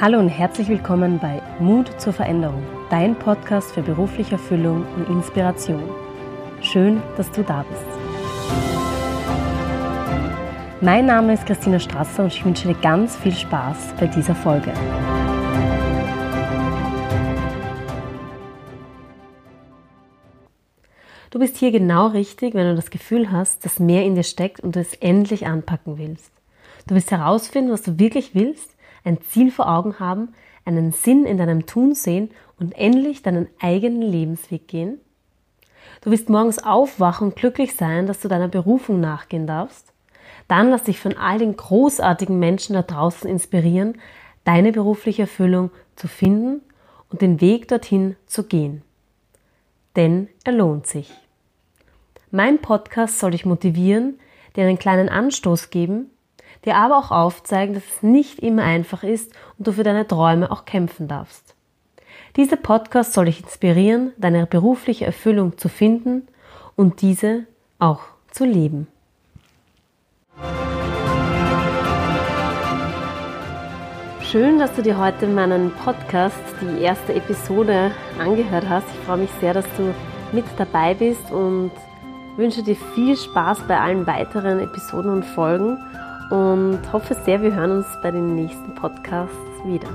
Hallo und herzlich willkommen bei Mut zur Veränderung, dein Podcast für berufliche Erfüllung und Inspiration. Schön, dass du da bist. Mein Name ist Christina Strasser und ich wünsche dir ganz viel Spaß bei dieser Folge. Du bist hier genau richtig, wenn du das Gefühl hast, dass mehr in dir steckt und du es endlich anpacken willst. Du willst herausfinden, was du wirklich willst ein Ziel vor Augen haben, einen Sinn in deinem Tun sehen und endlich deinen eigenen Lebensweg gehen? Du willst morgens aufwachen und glücklich sein, dass du deiner Berufung nachgehen darfst? Dann lass dich von all den großartigen Menschen da draußen inspirieren, deine berufliche Erfüllung zu finden und den Weg dorthin zu gehen. Denn er lohnt sich. Mein Podcast soll dich motivieren, dir einen kleinen Anstoß geben, dir aber auch aufzeigen, dass es nicht immer einfach ist und du für deine Träume auch kämpfen darfst. Dieser Podcast soll dich inspirieren, deine berufliche Erfüllung zu finden und diese auch zu leben. Schön, dass du dir heute meinen Podcast, die erste Episode, angehört hast. Ich freue mich sehr, dass du mit dabei bist und wünsche dir viel Spaß bei allen weiteren Episoden und Folgen und hoffe sehr, wir hören uns bei den nächsten Podcasts wieder.